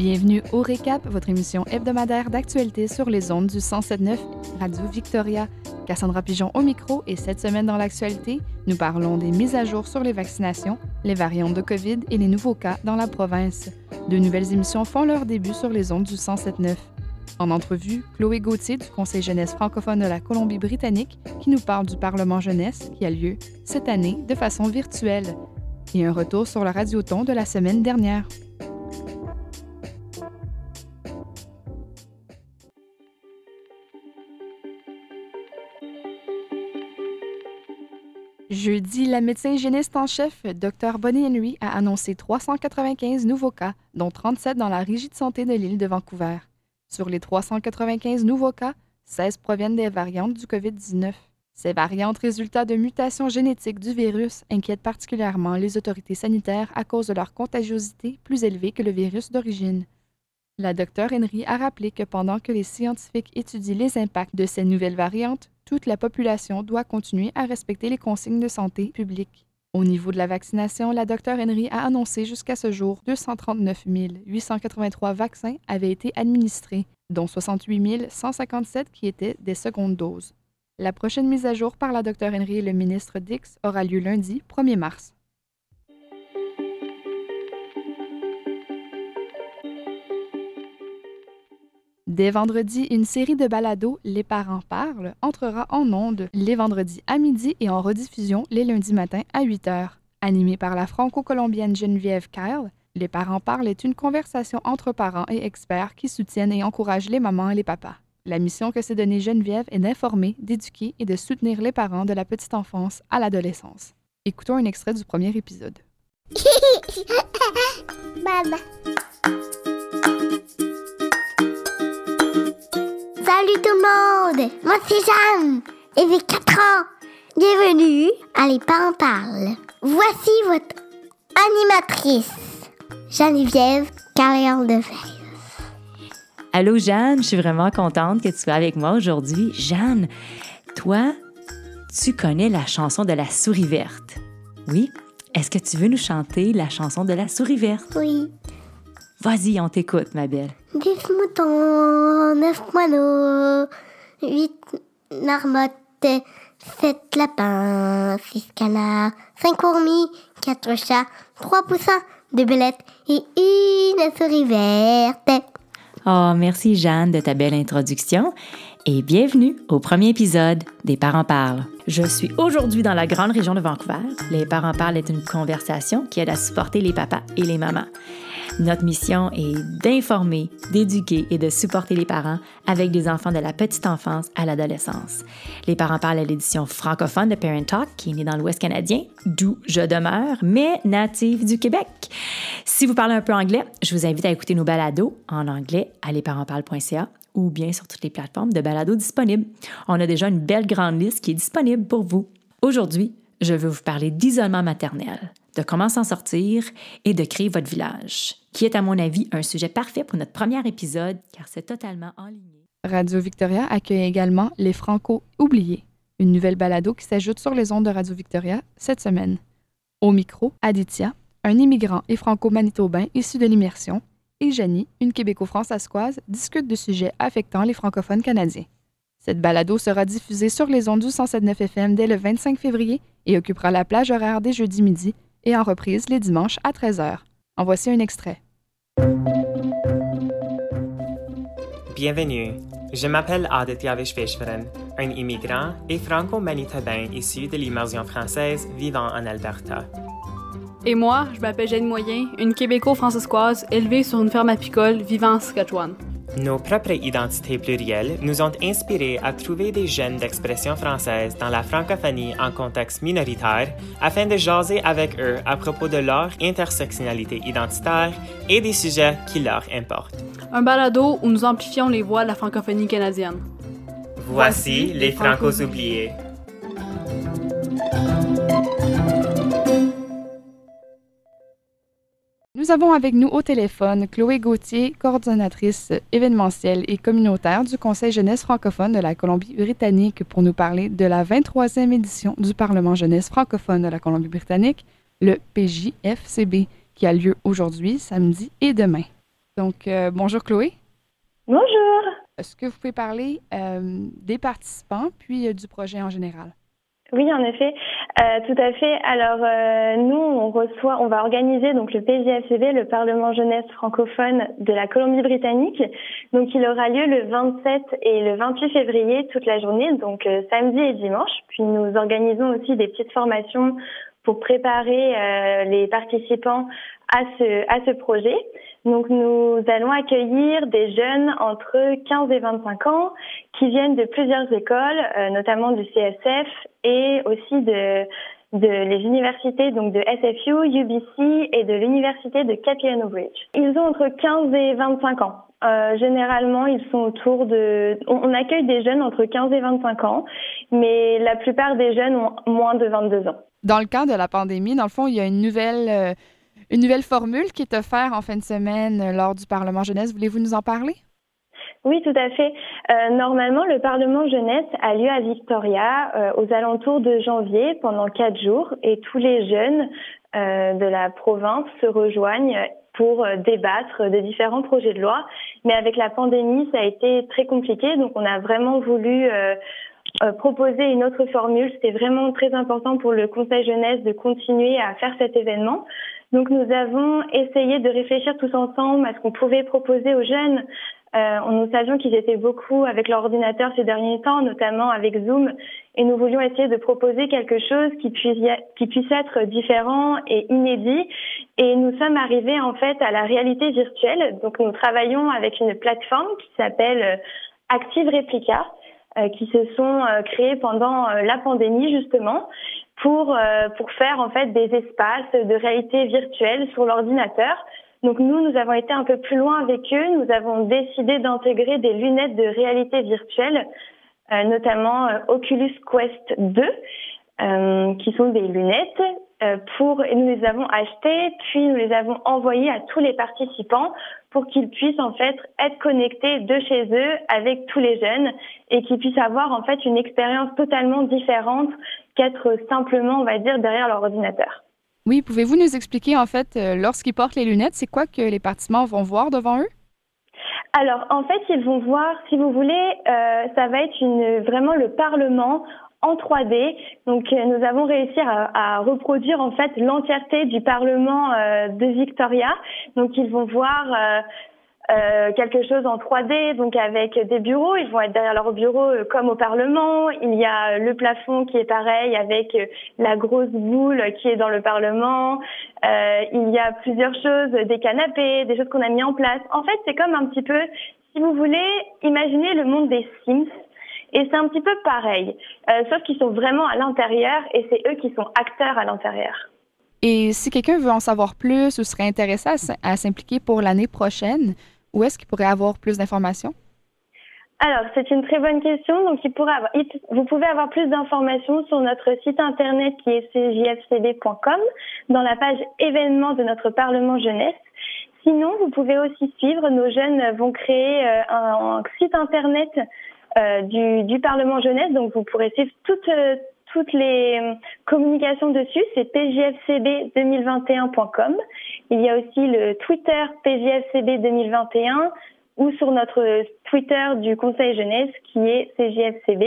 Bienvenue au Récap, votre émission hebdomadaire d'actualité sur les ondes du 107.9 Radio Victoria. Cassandra Pigeon au micro et cette semaine dans l'actualité, nous parlons des mises à jour sur les vaccinations, les variantes de COVID et les nouveaux cas dans la province. De nouvelles émissions font leur début sur les ondes du 107.9. En entrevue, Chloé Gauthier du Conseil jeunesse francophone de la Colombie-Britannique qui nous parle du Parlement jeunesse qui a lieu cette année de façon virtuelle et un retour sur le radioton de la semaine dernière. Jeudi, la médecin hygiéniste en chef, Dr Bonnie Henry, a annoncé 395 nouveaux cas, dont 37 dans la Régie de santé de l'île de Vancouver. Sur les 395 nouveaux cas, 16 proviennent des variantes du COVID-19. Ces variantes, résultats de mutations génétiques du virus, inquiètent particulièrement les autorités sanitaires à cause de leur contagiosité plus élevée que le virus d'origine. La Dr Henry a rappelé que pendant que les scientifiques étudient les impacts de ces nouvelles variantes, toute la population doit continuer à respecter les consignes de santé publique. Au niveau de la vaccination, la Dr Henry a annoncé jusqu'à ce jour 239 883 vaccins avaient été administrés, dont 68 157 qui étaient des secondes doses. La prochaine mise à jour par la Dr Henry et le ministre Dix aura lieu lundi 1er mars. Dès vendredi, une série de balados Les parents parlent entrera en ondes les vendredis à midi et en rediffusion les lundis matins à 8 h. Animée par la franco-colombienne Geneviève Kyle, Les parents parlent est une conversation entre parents et experts qui soutiennent et encouragent les mamans et les papas. La mission que s'est donnée Geneviève est d'informer, d'éduquer et de soutenir les parents de la petite enfance à l'adolescence. Écoutons un extrait du premier épisode. Salut tout le monde, moi c'est Jeanne et j'ai 4 ans. Bienvenue à Les Parents Parlent. Voici votre animatrice, Geneviève Carrière de Allô Jeanne, je suis vraiment contente que tu sois avec moi aujourd'hui. Jeanne, toi, tu connais la chanson de la souris verte. Oui? Est-ce que tu veux nous chanter la chanson de la souris verte? Oui. Vas-y, on t'écoute, ma belle. 10 moutons, 9 moineaux, 8 marmottes, 7 lapins, 6 canards, 5 fourmis, 4 chats, 3 poussins, 2 belettes et une souris verte. Oh, merci Jeanne de ta belle introduction et bienvenue au premier épisode des Parents parlent. Je suis aujourd'hui dans la grande région de Vancouver. Les Parents parlent est une conversation qui aide à supporter les papas et les mamans. Notre mission est d'informer, d'éduquer et de supporter les parents avec des enfants de la petite enfance à l'adolescence. Les parents parlent à l'édition francophone de Parent Talk, qui est née dans l'Ouest canadien, d'où je demeure, mais native du Québec. Si vous parlez un peu anglais, je vous invite à écouter nos balados en anglais à lesparentsparlent.ca ou bien sur toutes les plateformes de balados disponibles. On a déjà une belle grande liste qui est disponible pour vous. Aujourd'hui, je veux vous parler d'isolement maternel, de comment s'en sortir et de créer votre village, qui est à mon avis un sujet parfait pour notre premier épisode car c'est totalement en ligne. Radio Victoria accueille également Les Franco oubliés, une nouvelle balado qui s'ajoute sur les ondes de Radio Victoria cette semaine. Au micro, Aditya, un immigrant et franco-manitobain issu de l'immersion, et Janie, une québéco-françaiscoise, discutent de sujets affectant les francophones canadiens. Cette balado sera diffusée sur les ondes du 107.9 FM dès le 25 février et occupera la plage horaire des jeudis midi et en reprise les dimanches à 13h. En voici un extrait. Bienvenue. Je m'appelle Aditya Vishveshwaran, un immigrant et franco-manitobain issu de l'immersion française vivant en Alberta. Et moi, je m'appelle Jeanne Moyen, une québéco-francescoise élevée sur une ferme apicole vivant en Saskatchewan. Nos propres identités plurielles nous ont inspirés à trouver des gènes d'expression française dans la francophonie en contexte minoritaire afin de jaser avec eux à propos de leur intersectionnalité identitaire et des sujets qui leur importent. Un balado où nous amplifions les voix de la francophonie canadienne. Voici les Francos oubliés. Nous avons avec nous au téléphone Chloé Gauthier, coordonnatrice événementielle et communautaire du Conseil jeunesse francophone de la Colombie-Britannique pour nous parler de la 23e édition du Parlement jeunesse francophone de la Colombie-Britannique, le PJFCB, qui a lieu aujourd'hui, samedi et demain. Donc, euh, bonjour Chloé. Bonjour. Est-ce que vous pouvez parler euh, des participants puis euh, du projet en général? Oui, en effet, euh, tout à fait. Alors euh, nous, on reçoit, on va organiser donc le PJFCB, le Parlement jeunesse francophone de la Colombie-Britannique. Donc il aura lieu le 27 et le 28 février toute la journée, donc euh, samedi et dimanche. Puis nous organisons aussi des petites formations pour préparer les participants à ce à ce projet. Donc nous allons accueillir des jeunes entre 15 et 25 ans qui viennent de plusieurs écoles, euh, notamment du CSF et aussi de, les universités donc de SFU, UBC et de l'université de Capilano Bridge. Ils ont entre 15 et 25 ans. Euh, généralement, ils sont autour de. On, accueille des jeunes entre 15 et 25 ans, mais la plupart des jeunes ont moins de 22 ans. Dans le cadre de la pandémie, dans le fond, il y a une nouvelle, euh, une nouvelle formule qui est offerte en fin de semaine euh, lors du Parlement jeunesse. Voulez-vous nous en parler? Oui, tout à fait. Euh, normalement, le Parlement jeunesse a lieu à Victoria euh, aux alentours de janvier pendant quatre jours et tous les jeunes de la province se rejoignent pour débattre de différents projets de loi. Mais avec la pandémie, ça a été très compliqué, donc on a vraiment voulu proposer une autre formule. C'était vraiment très important pour le Conseil jeunesse de continuer à faire cet événement. Donc nous avons essayé de réfléchir tous ensemble à ce qu'on pouvait proposer aux jeunes. Euh, nous savions qu'ils étaient beaucoup avec leur ordinateur ces derniers temps, notamment avec Zoom, et nous voulions essayer de proposer quelque chose qui puisse, qui puisse être différent et inédit. Et nous sommes arrivés en fait à la réalité virtuelle. Donc nous travaillons avec une plateforme qui s'appelle euh, Active Replica, euh, qui se sont euh, créés pendant la pandémie justement pour euh, pour faire en fait des espaces de réalité virtuelle sur l'ordinateur. Donc nous, nous avons été un peu plus loin avec eux. Nous avons décidé d'intégrer des lunettes de réalité virtuelle, euh, notamment euh, Oculus Quest 2, euh, qui sont des lunettes euh, pour et nous les avons achetées, puis nous les avons envoyées à tous les participants pour qu'ils puissent en fait être connectés de chez eux avec tous les jeunes et qu'ils puissent avoir en fait une expérience totalement différente qu'être simplement, on va dire, derrière leur ordinateur. Oui, pouvez-vous nous expliquer en fait, euh, lorsqu'ils portent les lunettes, c'est quoi que les participants vont voir devant eux? Alors, en fait, ils vont voir, si vous voulez, euh, ça va être une, vraiment le Parlement en 3D. Donc, euh, nous avons réussi à, à reproduire en fait l'entièreté du Parlement euh, de Victoria. Donc, ils vont voir euh, euh, quelque chose en 3D, donc avec des bureaux. Ils vont être derrière leur bureau euh, comme au Parlement. Il y a le plafond qui est pareil avec euh, la grosse boule qui est dans le Parlement. Euh, il y a plusieurs choses, des canapés, des choses qu'on a mis en place. En fait, c'est comme un petit peu, si vous voulez, imaginer le monde des Sims. Et c'est un petit peu pareil, euh, sauf qu'ils sont vraiment à l'intérieur et c'est eux qui sont acteurs à l'intérieur. Et si quelqu'un veut en savoir plus ou serait intéressé à s'impliquer pour l'année prochaine, où est-ce qu'il pourrait avoir plus d'informations? Alors, c'est une très bonne question. Donc, il pourra avoir- il- vous pouvez avoir plus d'informations sur notre site internet qui est cjfcb.com dans la page événements de notre Parlement jeunesse. Sinon, vous pouvez aussi suivre. Nos jeunes vont créer euh, un, un site internet du, du Parlement jeunesse. Donc, vous pourrez suivre toutes, euh, toutes les euh, communications dessus. C'est pjfcb2021.com. Il y a aussi le Twitter PJFCB 2021 ou sur notre Twitter du Conseil jeunesse qui est CJFCB.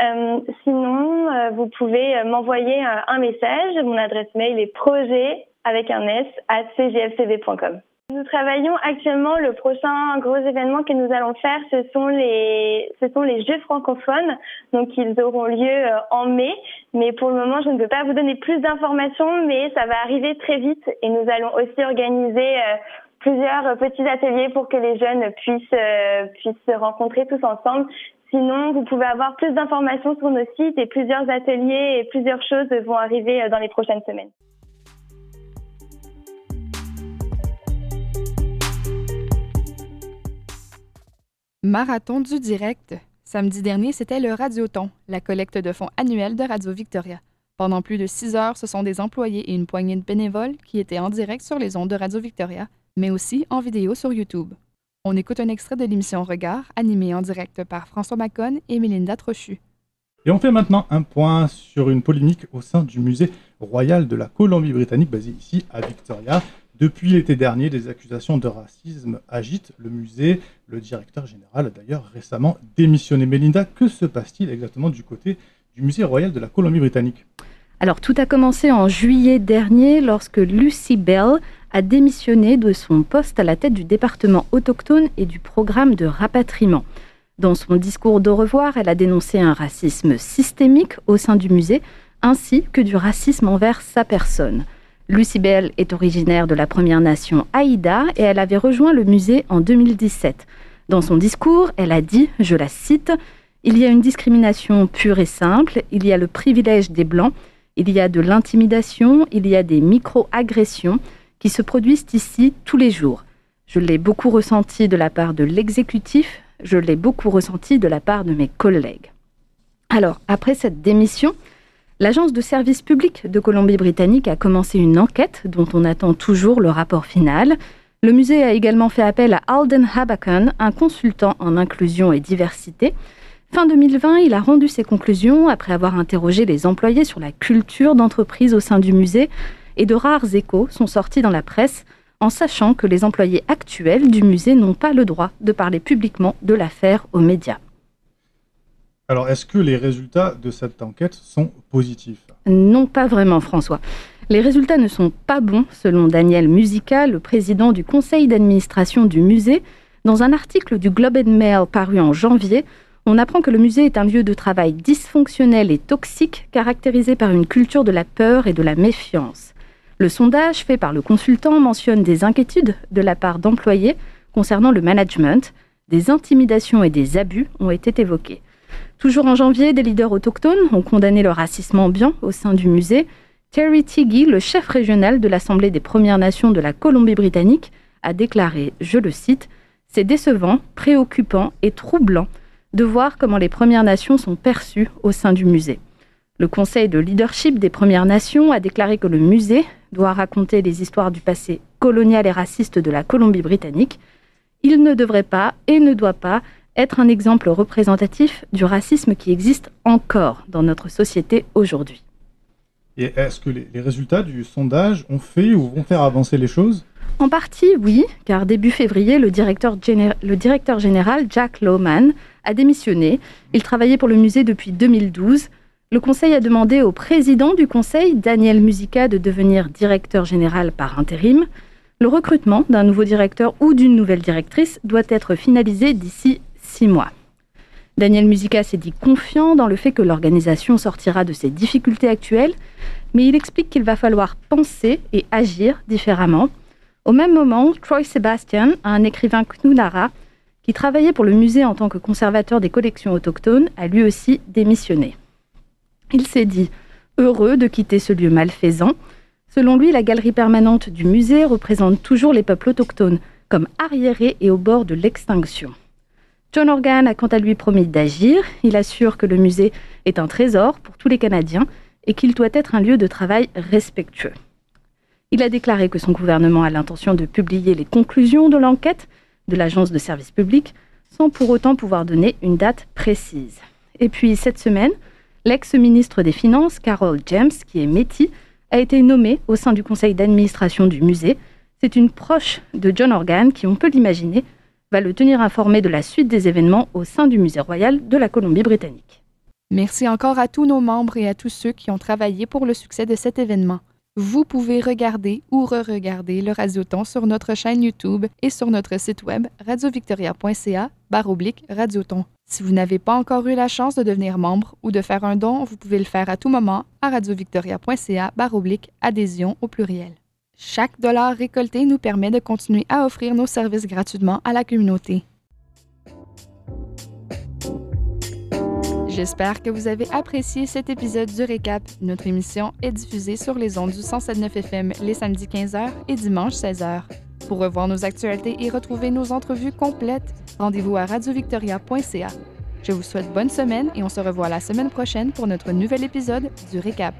Euh, sinon, euh, vous pouvez euh, m'envoyer euh, un message. Mon adresse mail est projet avec un S à cjfcb.com. Nous travaillons actuellement le prochain gros événement que nous allons faire, ce sont les Jeux francophones. Donc ils auront lieu euh, en mai, mais pour le moment je ne peux pas vous donner plus d'informations, mais ça va arriver très vite et nous allons aussi organiser euh, plusieurs petits ateliers pour que les jeunes puissent euh, se rencontrer tous ensemble. Sinon, vous pouvez avoir plus d'informations sur nos sites et plusieurs ateliers et plusieurs choses vont arriver euh, dans les prochaines semaines. Marathon du direct. Samedi dernier, c'était le Radioton, la collecte de fonds annuelle de Radio Victoria. Pendant plus de six heures, ce sont des employés et une poignée de bénévoles qui étaient en direct sur les ondes de Radio Victoria, mais aussi en vidéo sur YouTube. On écoute un extrait de l'émission Regard, animée en direct par François Macon et Mélinda Trochu. Et on fait maintenant un point sur une polémique au sein du musée royal de la Colombie-Britannique, basé ici à Victoria. Depuis l'été dernier, des accusations de racisme agitent le musée. Le directeur général a d'ailleurs récemment démissionné. Mélinda, que se passe-t-il exactement du côté du musée royal de la Colombie-Britannique? Alors tout a commencé en juillet dernier lorsque Lucy Bell a démissionné de son poste à la tête du département autochtone et du programme de rapatriement. Dans son discours d'au revoir, elle a dénoncé un racisme systémique au sein du musée, ainsi que du racisme envers sa personne. Lucy Bell est originaire de la Première Nation Aïda et elle avait rejoint le musée en 2017. Dans son discours, elle a dit, je la cite, Il y a une discrimination pure et simple, il y a le privilège des Blancs, il y a de l'intimidation, il y a des micro-agressions qui se produisent ici tous les jours. Je l'ai beaucoup ressenti de la part de l'exécutif, je l'ai beaucoup ressenti de la part de mes collègues. Alors, après cette démission, l'Agence de service public de Colombie-Britannique a commencé une enquête dont on attend toujours le rapport final. Le musée a également fait appel à Alden Habakon, un consultant en inclusion et diversité. Fin 2020, il a rendu ses conclusions après avoir interrogé les employés sur la culture d'entreprise au sein du musée et de rares échos sont sortis dans la presse en sachant que les employés actuels du musée n'ont pas le droit de parler publiquement de l'affaire aux médias. Alors, est-ce que les résultats de cette enquête sont positifs? Non, pas vraiment, François. Les résultats ne sont pas bons, selon Daniel Musica, le président du conseil d'administration du musée. Dans un article du Globe and Mail paru en janvier, on apprend que le musée est un lieu de travail dysfonctionnel et toxique, caractérisé par une culture de la peur et de la méfiance. Le sondage fait par le consultant mentionne des inquiétudes de la part d'employés concernant le management. Des intimidations et des abus ont été évoqués. Toujours en janvier, des leaders autochtones ont condamné le racisme ambiant au sein du musée. Terry Tiggy, le chef régional de l'Assemblée des Premières Nations de la Colombie-Britannique, a déclaré, je le cite, C'est décevant, préoccupant et troublant de voir comment les Premières Nations sont perçues au sein du musée. Le Conseil de leadership des Premières Nations a déclaré que le musée doit raconter les histoires du passé colonial et raciste de la Colombie-Britannique, il ne devrait pas et ne doit pas être un exemple représentatif du racisme qui existe encore dans notre société aujourd'hui. Et est-ce que les, résultats du sondage ont fait ou vont faire avancer les choses? En partie, oui, car début février, le directeur, le directeur général, Jack Lowman, a démissionné. Il travaillait pour le musée depuis 2012 le Conseil a demandé au président du Conseil, Daniel Musica, de devenir directeur général par intérim. Le recrutement d'un nouveau directeur ou d'une nouvelle directrice doit être finalisé d'ici mois. Daniel Musica s'est dit confiant dans le fait que l'organisation sortira de ses difficultés actuelles, mais il explique qu'il va falloir penser et agir différemment. Au même moment, Troy Sebastian, un écrivain Knunara, qui travaillait pour le musée en tant que conservateur des collections autochtones, a lui aussi démissionné. Il s'est dit heureux de quitter ce lieu malfaisant. Selon lui, la galerie permanente du musée représente toujours les peuples autochtones comme arriérés et au bord de l'extinction. John Organ a quant à lui promis d'agir. Il assure que le musée est un trésor pour tous les Canadiens et qu'il doit être un lieu de travail respectueux. Il a déclaré que son gouvernement a l'intention de publier les conclusions de l'enquête de l'Agence de service public sans pour autant pouvoir donner une date précise. Et puis cette semaine, L'ex-ministre des Finances, Carol James, qui est métis, a été nommée au sein du conseil d'administration du musée. C'est une proche de John Organ qui, on peut l'imaginer, va le tenir informé de la suite des événements au sein du musée royal de la Colombie-Britannique. Merci encore à tous nos membres et à tous ceux qui ont travaillé pour le succès de cet événement. Vous pouvez regarder ou re-regarder le Radioton sur notre chaîne YouTube et sur notre site web radiovictoria.ca baroblique Radioton. Si vous n'avez pas encore eu la chance de devenir membre ou de faire un don, vous pouvez le faire à tout moment à radiovictoria.ca baroblique adhésion au pluriel. Chaque dollar récolté nous permet de continuer à offrir nos services gratuitement à la communauté. J'espère que vous avez apprécié cet épisode du Récap. Notre émission est diffusée sur les ondes du 107.9 FM les samedis 15h et dimanche 16h. Pour revoir nos actualités et retrouver nos entrevues complètes, rendez-vous à radiovictoria.ca. Je vous souhaite bonne semaine et on se revoit la semaine prochaine pour notre nouvel épisode du Récap.